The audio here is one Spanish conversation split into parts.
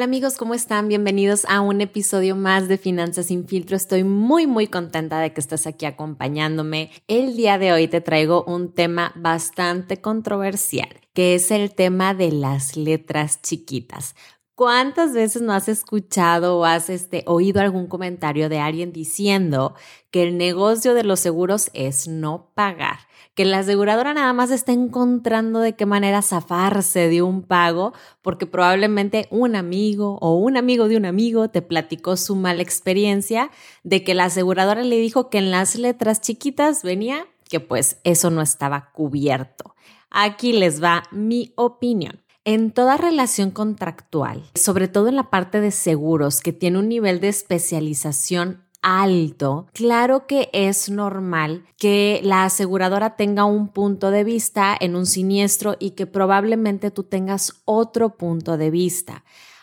Hola amigos, ¿cómo están? Bienvenidos a un episodio más de Finanzas sin filtro. Estoy muy muy contenta de que estés aquí acompañándome. El día de hoy te traigo un tema bastante controversial, que es el tema de las letras chiquitas. ¿Cuántas veces no has escuchado o has este, oído algún comentario de alguien diciendo que el negocio de los seguros es no pagar? que la aseguradora nada más está encontrando de qué manera zafarse de un pago, porque probablemente un amigo o un amigo de un amigo te platicó su mala experiencia de que la aseguradora le dijo que en las letras chiquitas venía que pues eso no estaba cubierto. Aquí les va mi opinión. En toda relación contractual, sobre todo en la parte de seguros que tiene un nivel de especialización alto, claro que es normal que la aseguradora tenga un punto de vista en un siniestro y que probablemente tú tengas otro punto de vista.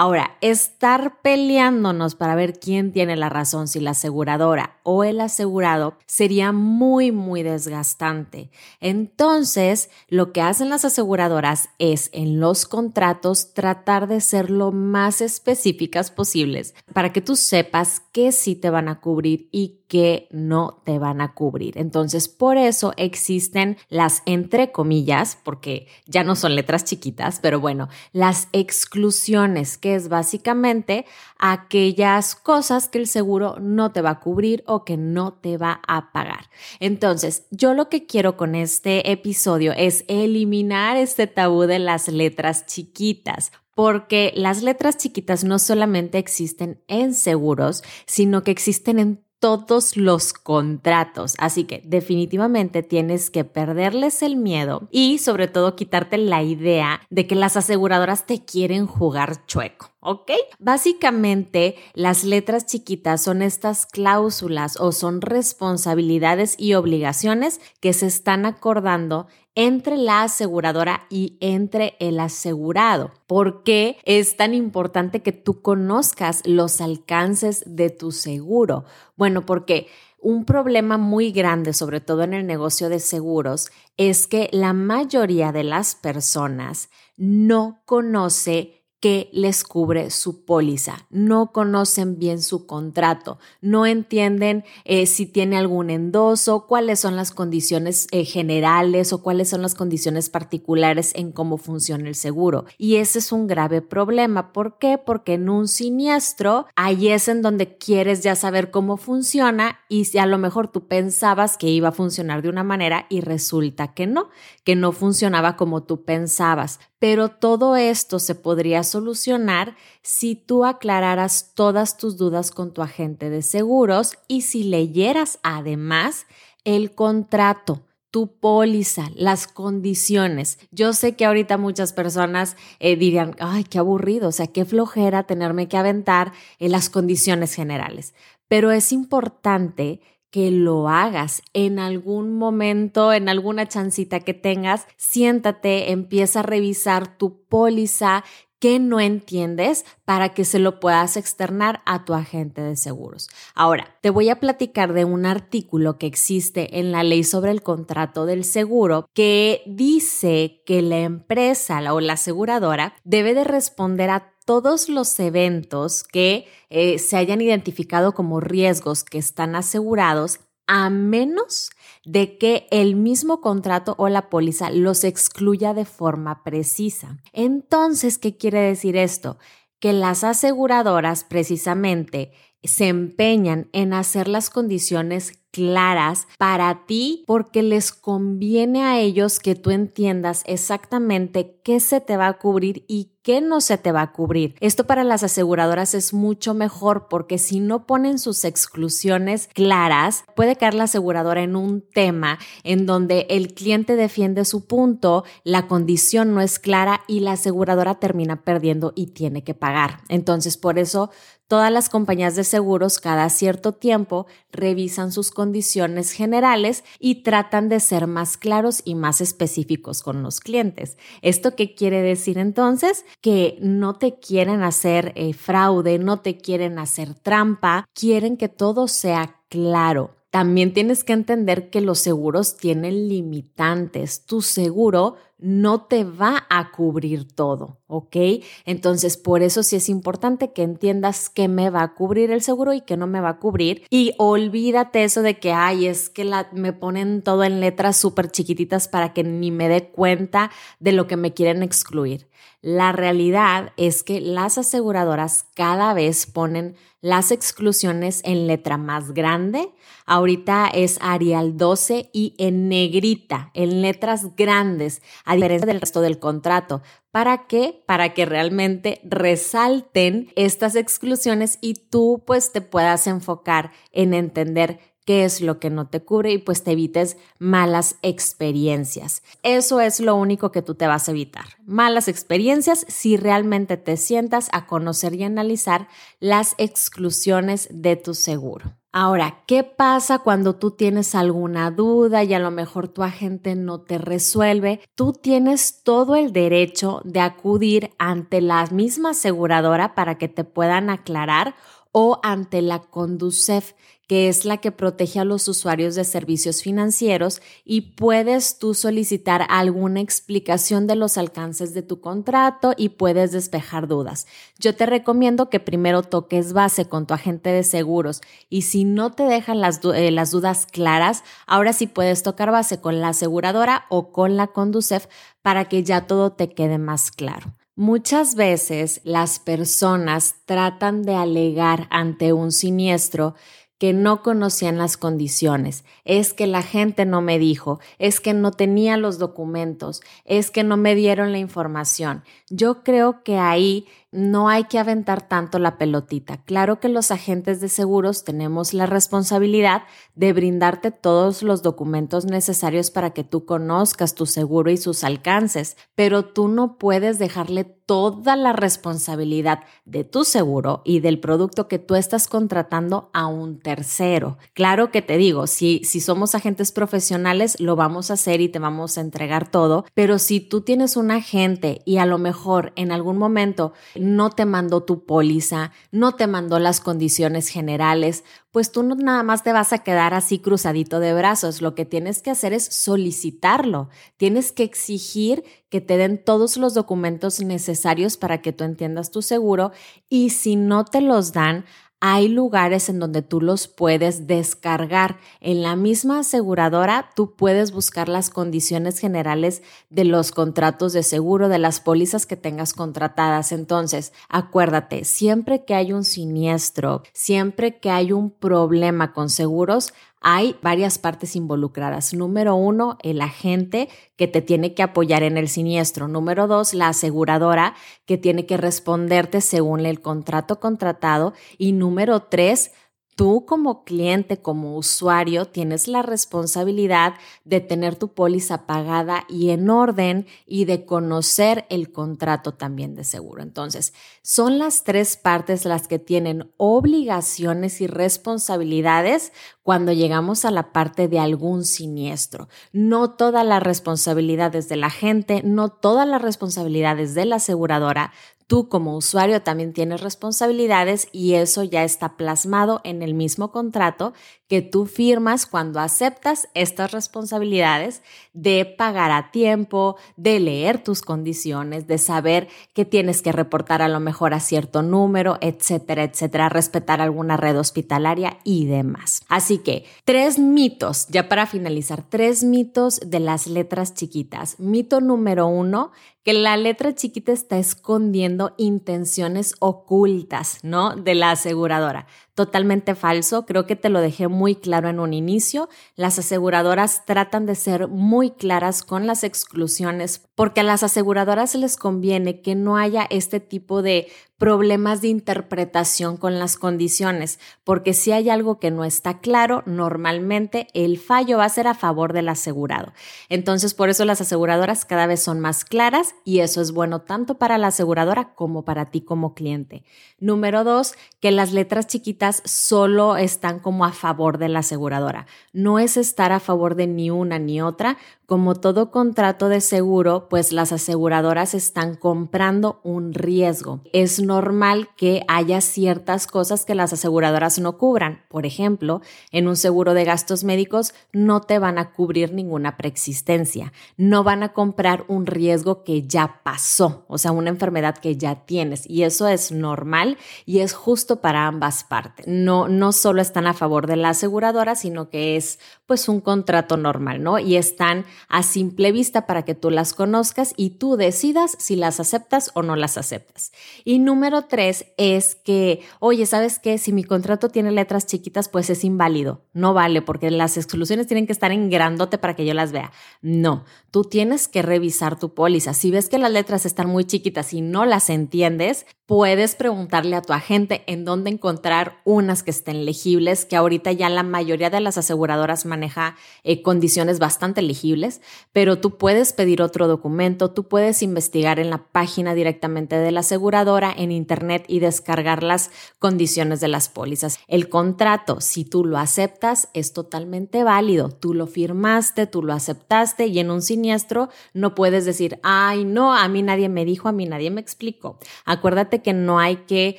Ahora, estar peleándonos para ver quién tiene la razón, si la aseguradora o el asegurado, sería muy, muy desgastante. Entonces, lo que hacen las aseguradoras es en los contratos tratar de ser lo más específicas posibles para que tú sepas qué sí te van a cubrir y que no te van a cubrir. Entonces, por eso existen las entre comillas, porque ya no son letras chiquitas, pero bueno, las exclusiones, que es básicamente aquellas cosas que el seguro no te va a cubrir o que no te va a pagar. Entonces, yo lo que quiero con este episodio es eliminar este tabú de las letras chiquitas porque las letras chiquitas no solamente existen en seguros, sino que existen en todos los contratos. Así que definitivamente tienes que perderles el miedo y sobre todo quitarte la idea de que las aseguradoras te quieren jugar chueco. ¿ok? Básicamente, las letras chiquitas son estas cláusulas o son responsabilidades y obligaciones que se están acordando entre la aseguradora y entre el asegurado. ¿Por qué es tan importante que tú conozcas los alcances de tu seguro? Bueno, porque un problema muy grande, sobre todo en el negocio de seguros, es que la mayoría de las personas no conoce que les cubre su póliza. No conocen bien su contrato, no entienden eh, si tiene algún endoso, cuáles son las condiciones eh, generales o cuáles son las condiciones particulares en cómo funciona el seguro. Y ese es un grave problema. ¿Por qué? Porque en un siniestro, ahí es en donde quieres ya saber cómo funciona y si a lo mejor tú pensabas que iba a funcionar de una manera y resulta que no, que no funcionaba como tú pensabas. Pero todo esto se podría solucionar si tú aclararas todas tus dudas con tu agente de seguros y si leyeras además el contrato tu póliza, las condiciones. Yo sé que ahorita muchas personas eh, dirían, ay, qué aburrido, o sea, qué flojera tenerme que aventar en las condiciones generales. Pero es importante que lo hagas en algún momento, en alguna chancita que tengas, siéntate, empieza a revisar tu póliza, que no entiendes para que se lo puedas externar a tu agente de seguros. Ahora, te voy a platicar de un artículo que existe en la ley sobre el contrato del seguro que dice que la empresa o la aseguradora debe de responder a todos los eventos que eh, se hayan identificado como riesgos que están asegurados a menos de que el mismo contrato o la póliza los excluya de forma precisa. Entonces, ¿qué quiere decir esto? Que las aseguradoras precisamente se empeñan en hacer las condiciones claras para ti porque les conviene a ellos que tú entiendas exactamente qué se te va a cubrir y qué no se te va a cubrir. Esto para las aseguradoras es mucho mejor porque si no ponen sus exclusiones claras, puede caer la aseguradora en un tema en donde el cliente defiende su punto, la condición no es clara y la aseguradora termina perdiendo y tiene que pagar. Entonces, por eso todas las compañías de seguros cada cierto tiempo revisan sus condiciones generales y tratan de ser más claros y más específicos con los clientes. ¿Esto qué quiere decir entonces? Que no te quieren hacer eh, fraude, no te quieren hacer trampa, quieren que todo sea claro. También tienes que entender que los seguros tienen limitantes. Tu seguro no te va a cubrir todo, ¿ok? Entonces, por eso sí es importante que entiendas qué me va a cubrir el seguro y qué no me va a cubrir. Y olvídate eso de que, ay, es que me ponen todo en letras súper chiquititas para que ni me dé cuenta de lo que me quieren excluir. La realidad es que las aseguradoras cada vez ponen las exclusiones en letra más grande. Ahorita es Arial 12 y en negrita, en letras grandes a diferencia del resto del contrato. ¿Para qué? Para que realmente resalten estas exclusiones y tú pues te puedas enfocar en entender qué es lo que no te cubre y pues te evites malas experiencias. Eso es lo único que tú te vas a evitar. Malas experiencias si realmente te sientas a conocer y analizar las exclusiones de tu seguro. Ahora, ¿qué pasa cuando tú tienes alguna duda y a lo mejor tu agente no te resuelve? Tú tienes todo el derecho de acudir ante la misma aseguradora para que te puedan aclarar o ante la Conducef, que es la que protege a los usuarios de servicios financieros y puedes tú solicitar alguna explicación de los alcances de tu contrato y puedes despejar dudas. Yo te recomiendo que primero toques base con tu agente de seguros y si no te dejan las, eh, las dudas claras, ahora sí puedes tocar base con la aseguradora o con la Conducef para que ya todo te quede más claro. Muchas veces las personas tratan de alegar ante un siniestro que no conocían las condiciones, es que la gente no me dijo, es que no tenía los documentos, es que no me dieron la información. Yo creo que ahí no hay que aventar tanto la pelotita. Claro que los agentes de seguros tenemos la responsabilidad de brindarte todos los documentos necesarios para que tú conozcas tu seguro y sus alcances, pero tú no puedes dejarle toda la responsabilidad de tu seguro y del producto que tú estás contratando a un tercero. Claro que te digo, si, si somos agentes profesionales, lo vamos a hacer y te vamos a entregar todo, pero si tú tienes un agente y a lo mejor en algún momento no te mandó tu póliza, no te mandó las condiciones generales, pues tú no nada más te vas a quedar así cruzadito de brazos. Lo que tienes que hacer es solicitarlo. Tienes que exigir que te den todos los documentos necesarios para que tú entiendas tu seguro y si no te los dan, hay lugares en donde tú los puedes descargar. En la misma aseguradora tú puedes buscar las condiciones generales de los contratos de seguro, de las pólizas que tengas contratadas. Entonces, acuérdate, siempre que hay un siniestro, siempre que hay un problema con seguros, hay varias partes involucradas. Número uno, el agente que te tiene que apoyar en el siniestro. Número dos, la aseguradora que tiene que responderte según el contrato contratado. Y número tres, Tú como cliente, como usuario, tienes la responsabilidad de tener tu póliza pagada y en orden y de conocer el contrato también de seguro. Entonces, son las tres partes las que tienen obligaciones y responsabilidades cuando llegamos a la parte de algún siniestro. No todas las responsabilidades de la gente, no todas las responsabilidades de la aseguradora, Tú como usuario también tienes responsabilidades y eso ya está plasmado en el mismo contrato que tú firmas cuando aceptas estas responsabilidades de pagar a tiempo, de leer tus condiciones, de saber que tienes que reportar a lo mejor a cierto número, etcétera, etcétera, respetar alguna red hospitalaria y demás. Así que tres mitos, ya para finalizar, tres mitos de las letras chiquitas. Mito número uno, que la letra chiquita está escondiendo intenciones ocultas, ¿no? De la aseguradora. Totalmente falso, creo que te lo dejé muy claro en un inicio. Las aseguradoras tratan de ser muy claras con las exclusiones porque a las aseguradoras les conviene que no haya este tipo de problemas de interpretación con las condiciones, porque si hay algo que no está claro, normalmente el fallo va a ser a favor del asegurado. Entonces, por eso las aseguradoras cada vez son más claras y eso es bueno tanto para la aseguradora como para ti como cliente. Número dos, que las letras chiquitas solo están como a favor de la aseguradora. No es estar a favor de ni una ni otra. Como todo contrato de seguro, pues las aseguradoras están comprando un riesgo. Es normal que haya ciertas cosas que las aseguradoras no cubran. Por ejemplo, en un seguro de gastos médicos no te van a cubrir ninguna preexistencia. No van a comprar un riesgo que ya pasó, o sea, una enfermedad que ya tienes. Y eso es normal y es justo para ambas partes. No, no solo están a favor de la aseguradora, sino que es pues un contrato normal, ¿no? Y están a simple vista para que tú las conozcas y tú decidas si las aceptas o no las aceptas. Y número tres es que, oye, ¿sabes qué? Si mi contrato tiene letras chiquitas, pues es inválido. No vale porque las exclusiones tienen que estar en grandote para que yo las vea. No, tú tienes que revisar tu póliza. Si ves que las letras están muy chiquitas y no las entiendes, puedes preguntarle a tu agente en dónde encontrar unas que estén legibles, que ahorita ya la mayoría de las aseguradoras maneja eh, condiciones bastante legibles, pero tú puedes pedir otro documento, tú puedes investigar en la página directamente de la aseguradora en internet y descargar las condiciones de las pólizas. El contrato, si tú lo aceptas, es totalmente válido. Tú lo firmaste, tú lo aceptaste y en un siniestro no puedes decir, ay, no, a mí nadie me dijo, a mí nadie me explicó. Acuérdate que no hay que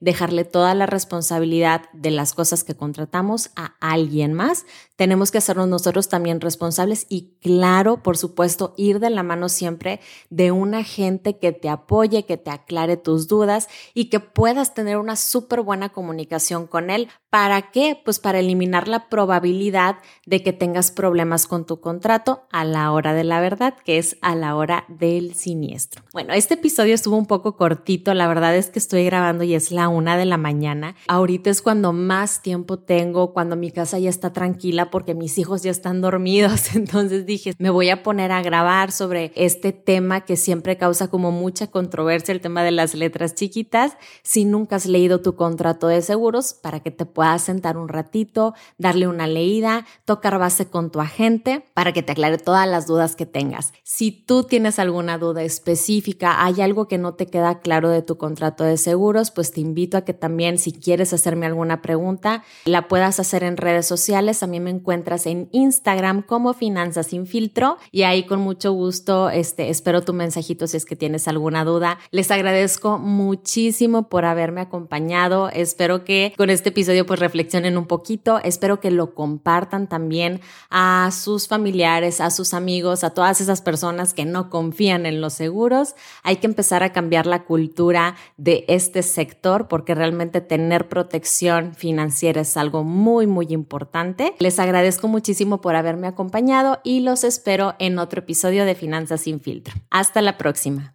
dejarle toda la responsabilidad de las cosas que contratamos a alguien más. Tenemos que hacernos nosotros también responsables y claro, por supuesto, ir de la mano siempre de un agente que te apoye, que te aclare tus dudas y que puedas tener una súper buena comunicación con él. ¿Para qué? Pues para eliminar la probabilidad de que tengas problemas con tu contrato a la hora de la verdad, que es a la hora del siniestro. Bueno, este episodio estuvo un poco cortito, la verdad es que estoy grabando y es la una de la mañana. Ahorita es cuando más tiempo tengo, cuando mi casa ya está tranquila porque mis hijos ya están dormidos. Entonces dije, me voy a poner a grabar sobre este tema que siempre causa como mucha controversia, el tema de las letras chiquitas. Si nunca has leído tu contrato de seguros, para que te puedas sentar un ratito, darle una leída, tocar base con tu agente para que te aclare todas las dudas que tengas. Si tú tienes alguna duda específica, hay algo que no te queda claro de tu contrato de seguros, pues te invito a que también si quieres hacerme alguna pregunta, la puedas hacer en redes sociales. A mí me encuentras en Instagram como Finanzas Sin Filtro y ahí con mucho gusto este, espero tu mensajito si es que tienes alguna duda. Les agradezco muchísimo por haberme acompañado. Espero que con este episodio pues reflexionen un poquito. Espero que lo compartan también a sus familiares, a sus amigos, a todas esas personas que no confían en los seguros. Hay que empezar a cambiar la cultura de este sector porque realmente tener protección financiera es algo muy, muy importante. Les agradezco muchísimo por haberme acompañado y los espero en otro episodio de Finanzas sin filtro. Hasta la próxima.